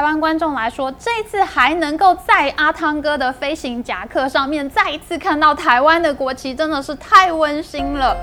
台湾观众来说，这次还能够在阿汤哥的飞行夹克上面再一次看到台湾的国旗，真的是太温馨了。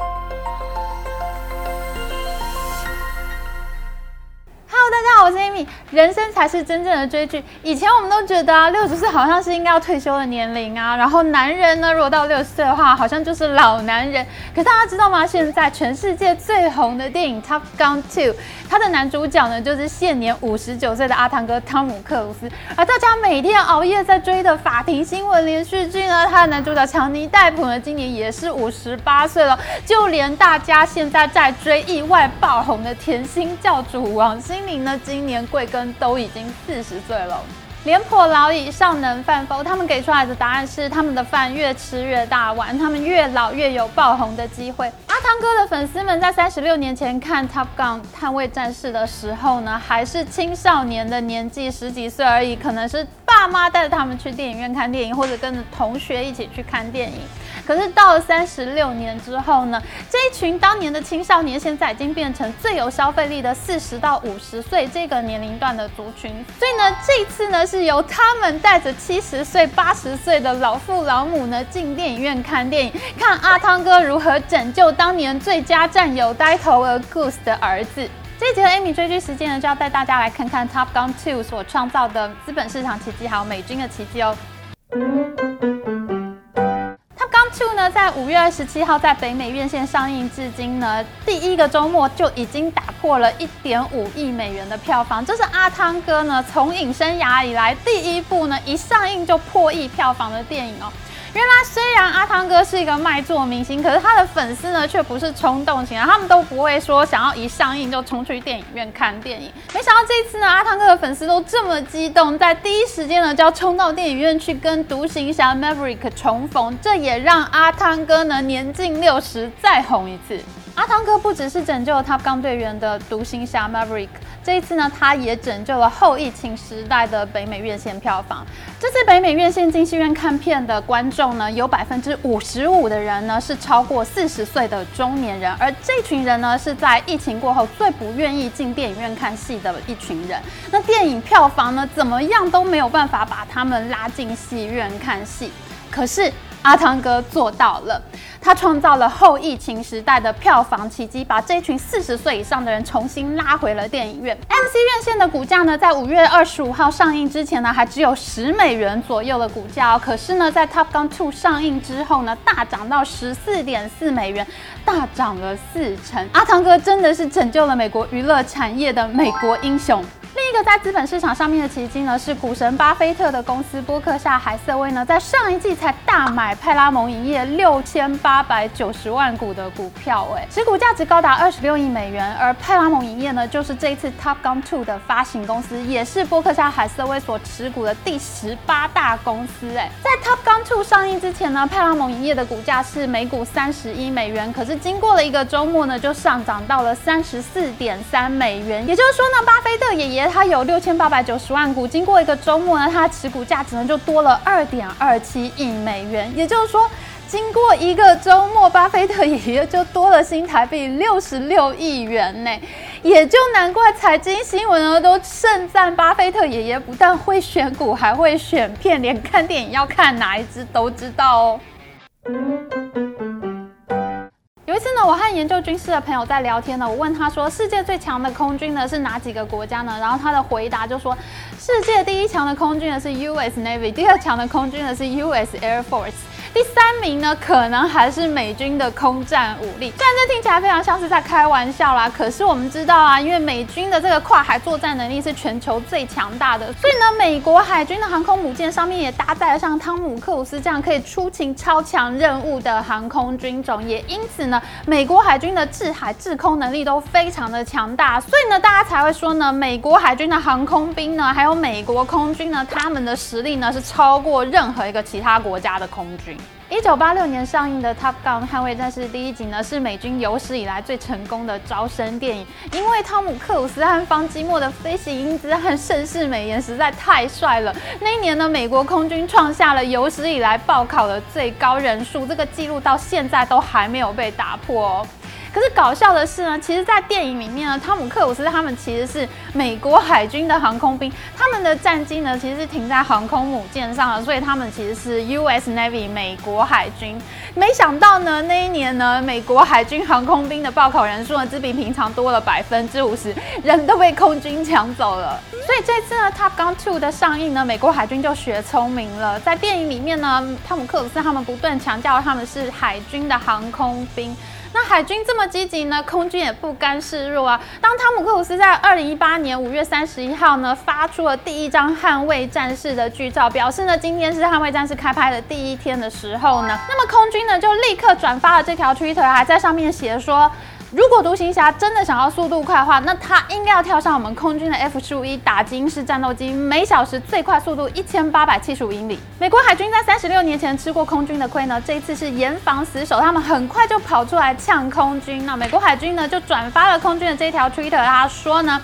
我是 Amy。人生才是真正的追剧。以前我们都觉得啊，六十岁好像是应该要退休的年龄啊。然后男人呢，如果到六十岁的话，好像就是老男人。可是大家知道吗？现在全世界最红的电影《Top Gun 2》，它的男主角呢，就是现年五十九岁的阿汤哥汤姆克鲁斯。而大家每天熬夜在追的法庭新闻连续剧呢，它的男主角强尼戴普呢，今年也是五十八岁了。就连大家现在在追意外爆红的甜心教主王心凌。呢今年贵庚都已经四十岁了，廉颇老矣，尚能饭否？他们给出来的答案是：他们的饭越吃越大碗，他们越老越有爆红的机会。阿汤哥的粉丝们在三十六年前看《Top Gun》捍卫战士的时候呢，还是青少年的年纪，十几岁而已，可能是爸妈带着他们去电影院看电影，或者跟着同学一起去看电影。可是到了三十六年之后呢，这一群当年的青少年，现在已经变成最有消费力的四十到五十岁这个年龄段的族群。所以呢，这次呢，是由他们带着七十岁、八十岁的老父老母呢，进电影院看电影，看阿汤哥如何拯救当年最佳战友呆头鹅 Goose 的儿子。这一集的 Amy 追剧时间呢，就要带大家来看看 Top Gun 2所创造的资本市场奇迹，还有美军的奇迹哦。在五月二十七号在北美院线上映，至今呢，第一个周末就已经打破了一点五亿美元的票房，这是阿汤哥呢从影生涯以来第一部呢一上映就破亿票房的电影哦。原来虽然阿汤哥是一个卖座明星，可是他的粉丝呢却不是冲动型啊，他们都不会说想要一上映就冲去电影院看电影。没想到这一次呢，阿汤哥的粉丝都这么激动，在第一时间呢就要冲到电影院去跟独行侠 Maverick 重逢，这也让阿汤哥呢年近六十再红一次。阿汤哥不只是拯救了 Top Gun 队员的独行侠 Maverick，这一次呢，他也拯救了后疫情时代的北美院线票房。这次北美院线进戏院看片的观众呢，有百分之五十五的人呢是超过四十岁的中年人，而这群人呢是在疫情过后最不愿意进电影院看戏的一群人。那电影票房呢，怎么样都没有办法把他们拉进戏院看戏，可是。阿汤哥做到了，他创造了后疫情时代的票房奇迹，把这群四十岁以上的人重新拉回了电影院。MC 院线的股价呢，在五月二十五号上映之前呢，还只有十美元左右的股价哦。可是呢，在 Top Gun 2上映之后呢，大涨到十四点四美元，大涨了四成。阿汤哥真的是拯救了美国娱乐产业的美国英雄。另一个在资本市场上面的奇迹呢，是股神巴菲特的公司波克夏海瑟威呢，在上一季才大买派拉蒙影业六千八百九十万股的股票，哎，持股价值高达二十六亿美元。而派拉蒙影业呢，就是这一次 Top Gun 2的发行公司，也是波克夏海瑟威所持股的第十八大公司，哎，在 Top Gun 2上映之前呢，派拉蒙影业的股价是每股三十一美元，可是经过了一个周末呢，就上涨到了三十四点三美元。也就是说呢，巴菲特爷爷。他有六千八百九十万股，经过一个周末呢，他持股价值呢就多了二点二七亿美元。也就是说，经过一个周末，巴菲特爷爷就多了新台币六十六亿元呢。也就难怪财经新闻呢都盛赞巴菲特爷爷不但会选股，还会选片，连看电影要看哪一支都知道哦。有一次呢，我和研究军事的朋友在聊天呢，我问他说，世界最强的空军呢是哪几个国家呢？然后他的回答就说，世界第一强的空军呢是 US Navy，第二强的空军呢是 US Air Force。第三名呢，可能还是美军的空战武力。虽然这听起来非常像是在开玩笑啦，可是我们知道啊，因为美军的这个跨海作战能力是全球最强大的，所以呢，美国海军的航空母舰上面也搭载了像汤姆克鲁斯这样可以出勤超强任务的航空军种，也因此呢，美国海军的制海制空能力都非常的强大，所以呢，大家才会说呢，美国海军的航空兵呢，还有美国空军呢，他们的实力呢是超过任何一个其他国家的空军。一九八六年上映的《Top Gun》捍卫战士第一集呢，是美军有史以来最成功的招生电影。因为汤姆克鲁斯和方基莫的飞行英姿和盛世美颜实在太帅了。那一年呢，美国空军创下了有史以来报考的最高人数，这个记录到现在都还没有被打破哦。可是搞笑的是呢，其实，在电影里面呢，汤姆克鲁斯他们其实是美国海军的航空兵，他们的战机呢其实是停在航空母舰上的，所以他们其实是 U.S. Navy 美国海军。没想到呢，那一年呢，美国海军航空兵的报考人数呢，只比平常多了百分之五十，人都被空军抢走了。所以这次呢，《Top Gun 2》的上映呢，美国海军就学聪明了，在电影里面呢，汤姆克鲁斯他们不断强调他们是海军的航空兵。那海军这么积极呢，空军也不甘示弱啊。当汤姆克鲁斯在二零一八年五月三十一号呢，发出了第一张捍卫战士的剧照，表示呢，今天是捍卫战士开拍的第一天的时候呢，那么空军呢就立刻转发了这条 Twitter，还在上面写说。如果独行侠真的想要速度快的话，那他应该要跳上我们空军的 F 十五 E 打击式战斗机，每小时最快速度一千八百七十五英里。美国海军在三十六年前吃过空军的亏呢，这一次是严防死守，他们很快就跑出来呛空军。那美国海军呢就转发了空军的这条 Twitter，他说呢，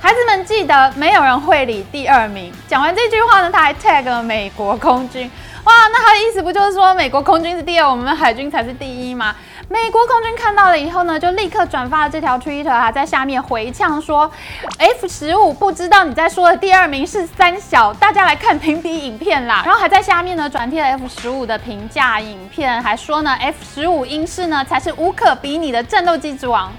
孩子们记得没有人会理第二名。讲完这句话呢，他还 tag 了美国空军。哇，那他的意思不就是说美国空军是第二，我们海军才是第一吗？美国空军看到了以后呢，就立刻转发了这条 Twitter 啊，在下面回呛说：“F 十五不知道你在说的第二名是三小，大家来看评比影片啦。”然后还在下面呢转贴了 F 十五的评价影片，还说呢，F 十五英式呢才是无可比拟的战斗机之王。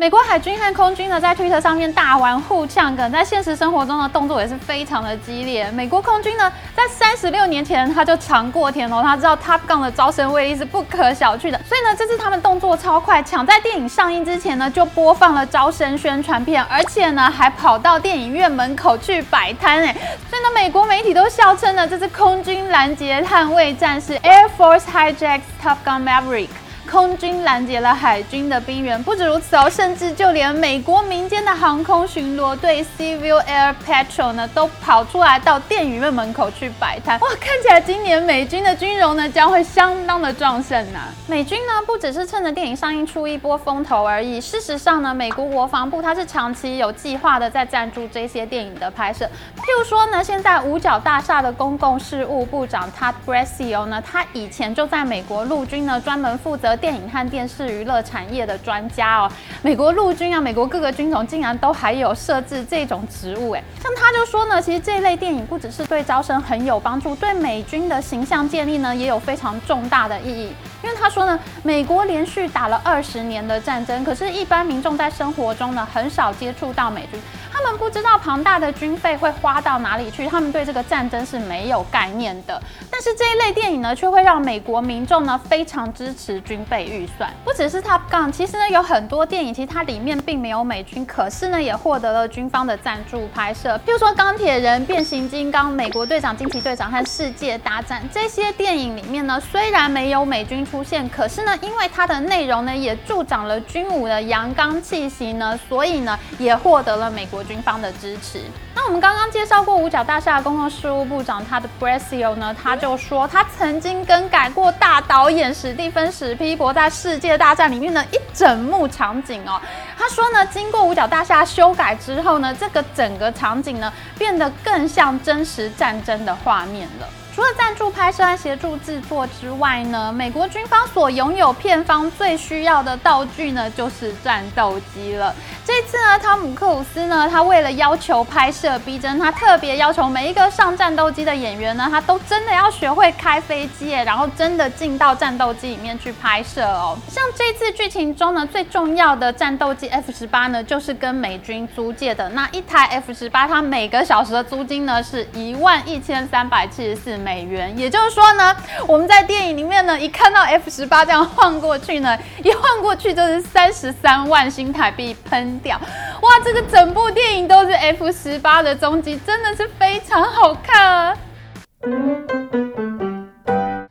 美国海军和空军呢，在推特上面大玩互呛梗，在现实生活中的动作也是非常的激烈。美国空军呢，在三十六年前他就尝过甜头，他知道 Top Gun 的招生威力是不可小觑的，所以呢，这次他们动作超快，抢在电影上映之前呢，就播放了招生宣传片，而且呢，还跑到电影院门口去摆摊，哎，所以呢，美国媒体都笑称呢，这是空军拦截捍卫战士 Air Force hijacks Top Gun Maverick。空军拦截了海军的兵员，不止如此哦，甚至就连美国民间的航空巡逻队 Civil Air Patrol 呢，都跑出来到电影院门口去摆摊。哇，看起来今年美军的军容呢，将会相当的壮盛呐。美军呢，不只是趁着电影上映出一波风头而已。事实上呢，美国国防部它是长期有计划的在赞助这些电影的拍摄。譬如说呢，现在五角大厦的公共事务部长 Todd Brasio 呢，他以前就在美国陆军呢，专门负责。电影和电视娱乐产业的专家哦，美国陆军啊，美国各个军种竟然都还有设置这种职务哎，像他就说呢，其实这类电影不只是对招生很有帮助，对美军的形象建立呢也有非常重大的意义。因为他说呢，美国连续打了二十年的战争，可是，一般民众在生活中呢很少接触到美军。他们不知道庞大的军费会花到哪里去，他们对这个战争是没有概念的。但是这一类电影呢，却会让美国民众呢非常支持军备预算。不只是 Top Gun，其实呢有很多电影，其实它里面并没有美军，可是呢也获得了军方的赞助拍摄。譬如说钢铁人、变形金刚、美国队长、惊奇队长和世界大战这些电影里面呢，虽然没有美军出现，可是呢因为它的内容呢也助长了军武的阳刚气息呢，所以呢也获得了美国。军方的支持。那我们刚刚介绍过五角大厦公共事务部长，他的 Brasio 呢，他就说他曾经更改过大导演史蒂芬史皮伯在《世界大战》里面的一整幕场景哦。他说呢，经过五角大厦修改之后呢，这个整个场景呢，变得更像真实战争的画面了。除了赞助拍摄和协助制作之外呢，美国军方所拥有片方最需要的道具呢，就是战斗机了。这次呢，汤姆克鲁斯呢，他为了要求拍摄逼真，他特别要求每一个上战斗机的演员呢，他都真的要学会开飞机，然后真的进到战斗机里面去拍摄哦。像这次剧情中呢，最重要的战斗机 F 十八呢，就是跟美军租借的。那一台 F 十八，它每个小时的租金呢，是一万一千三百七十四美。元，也就是说呢，我们在电影里面呢，一看到 F 十八这样晃过去呢，一晃过去就是三十三万新台币喷掉，哇，这个整部电影都是 F 十八的踪迹，真的是非常好看啊！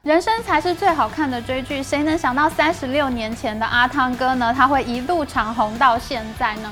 人生才是最好看的追剧，谁能想到三十六年前的阿汤哥呢？他会一路长红到现在呢？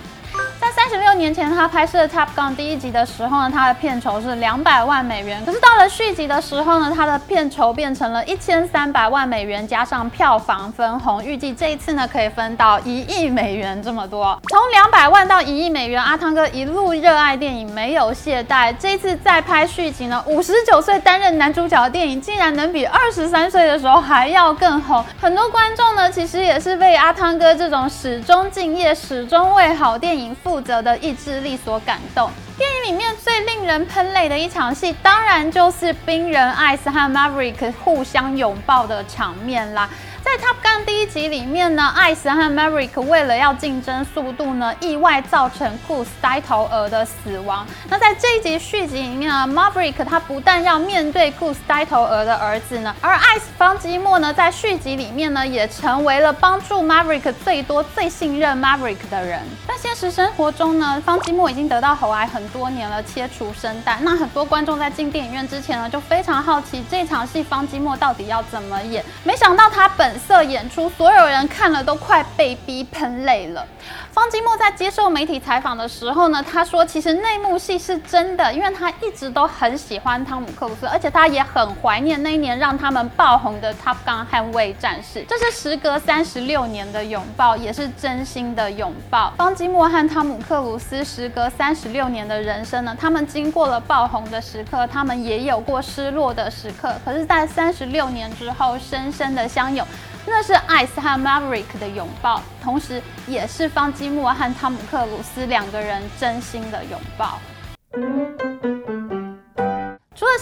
在三十六年前他拍摄《Top Gun》第一集的时候呢，他的片酬是两百万美元。可是到了续集的时候呢，他的片酬变成了一千三百万美元，加上票房分红，预计这一次呢可以分到一亿美元这么多。从两百万到一亿美元，阿汤哥一路热爱电影，没有懈怠。这一次再拍续集呢，五十九岁担任男主角的电影，竟然能比二十三岁的时候还要更红。很多观众呢，其实也是被阿汤哥这种始终敬业、始终为好电影负责的意志力所感动。电影里面最令人喷泪的一场戏，当然就是冰人艾斯和 Maverick 互相拥抱的场面啦。在 Top Gun 第一集里面呢，艾斯和 Maverick 为了要竞争速度呢，意外造成 Goose 呆头鹅的死亡。那在这一集续集里面呢，Maverick 他不但要面对 Goose 呆头鹅的儿子呢，而艾斯方基莫呢，在续集里面呢，也成为了帮助 Maverick 最多、最信任 Maverick 的人。在现实生活中呢，方基莫已经得到喉癌很多年了，切除声带。那很多观众在进电影院之前呢，就非常好奇这场戏方基莫到底要怎么演。没想到他本色演出，所有人看了都快被逼喷泪了。方基墨在接受媒体采访的时候呢，他说其实内幕戏是真的，因为他一直都很喜欢汤姆克鲁斯，而且他也很怀念那一年让他们爆红的《Top Gun》捍卫战士。这是时隔三十六年的拥抱，也是真心的拥抱。方基墨和汤姆克鲁斯时隔三十六年的人生呢，他们经过了爆红的时刻，他们也有过失落的时刻，可是，在三十六年之后，深深的相拥。那是艾斯和 Maverick 的拥抱，同时也是方积木和汤姆克鲁斯两个人真心的拥抱。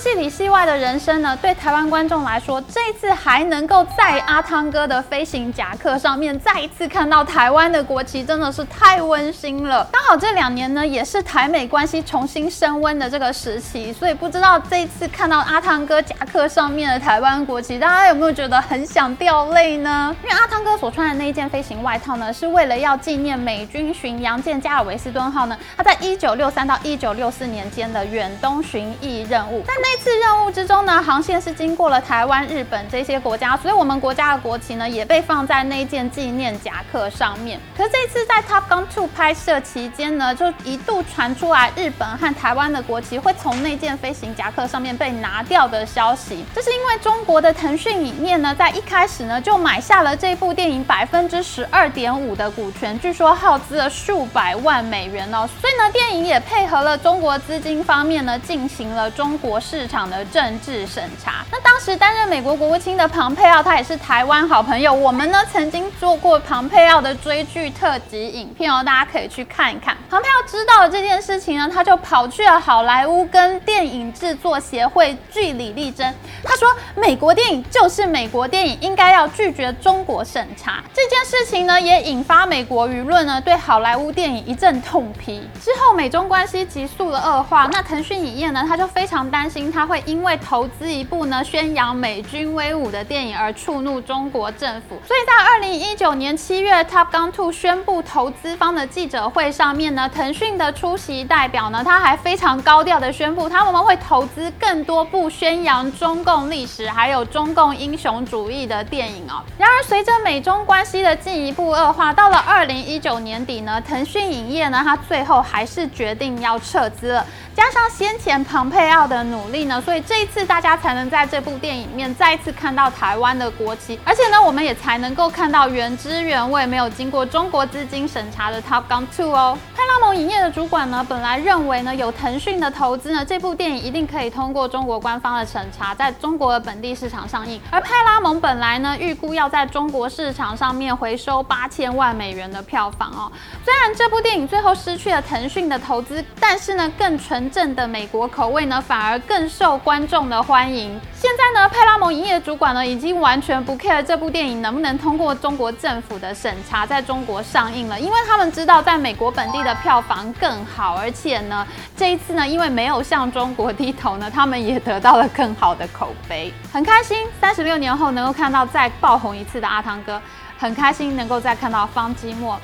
戏里戏外的人生呢，对台湾观众来说，这一次还能够在阿汤哥的飞行夹克上面再一次看到台湾的国旗，真的是太温馨了。刚好这两年呢，也是台美关系重新升温的这个时期，所以不知道这一次看到阿汤哥夹克上面的台湾国旗，大家有没有觉得很想掉泪呢？因为阿汤哥所穿的那一件飞行外套呢，是为了要纪念美军巡洋舰加尔维斯顿号呢，它在一九六三到一九六四年间的远东巡弋任务。在那这次任务之中呢，航线是经过了台湾、日本这些国家，所以我们国家的国旗呢也被放在那件纪念夹克上面。可是这次在 Top Gun 2拍摄期间呢，就一度传出来日本和台湾的国旗会从那件飞行夹克上面被拿掉的消息。这是因为中国的腾讯影业呢，在一开始呢就买下了这部电影百分之十二点五的股权，据说耗资了数百万美元哦。所以呢，电影也配合了中国资金方面呢，进行了中国市场的政治审查。那当时担任美国国务卿的庞佩奥，他也是台湾好朋友。我们呢曾经做过庞佩奥的追剧特辑影片哦，大家可以去看一看。庞佩奥知道了这件事情呢，他就跑去了好莱坞跟电影制作协会据理力争。他说，美国电影就是美国电影，应该要拒绝中国审查。这件事情呢，也引发美国舆论呢对好莱坞电影一阵痛批。之后美中关系急速的恶化，那腾讯影业呢，他就非常担心他会因为投资一部呢宣扬美军威武的电影而触怒中国政府，所以在二零一九年七月，Top Gun Two 宣布投资方的记者会上面呢，腾讯的出席代表呢，他还非常高调的宣布，他们会投资更多部宣扬中共历史还有中共英雄主义的电影哦。然而，随着美中关系的进一步恶化，到了二零一九年底呢，腾讯影业呢，他最后还是决定要撤资了。加上先前庞佩奥的努力所以这一次大家才能在这部电影里面再次看到台湾的国旗，而且呢，我们也才能够看到原汁原味、没有经过中国资金审查的 Top Gun 2哦。派拉蒙影业的主管呢，本来认为呢，有腾讯的投资呢，这部电影一定可以通过中国官方的审查，在中国的本地市场上映。而派拉蒙本来呢，预估要在中国市场上面回收八千万美元的票房哦。虽然这部电影最后失去了腾讯的投资，但是呢，更纯。正的美国口味呢，反而更受观众的欢迎。现在呢，派拉蒙影业主管呢，已经完全不 care 这部电影能不能通过中国政府的审查，在中国上映了，因为他们知道在美国本地的票房更好，而且呢，这一次呢，因为没有向中国低头呢，他们也得到了更好的口碑，很开心。三十六年后能够看到再爆红一次的阿汤哥，很开心能够再看到方基墨。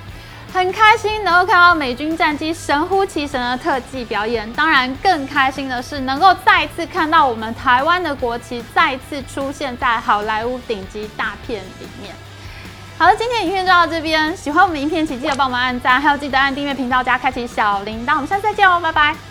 很开心能够看到美军战机神乎其神的特技表演，当然更开心的是能够再次看到我们台湾的国旗再次出现在好莱坞顶级大片里面。好了，今天影片就到这边。喜欢我们影片，请记得帮我们按赞，还有记得按订阅频道加开启小铃铛。我们下次再见哦，拜拜。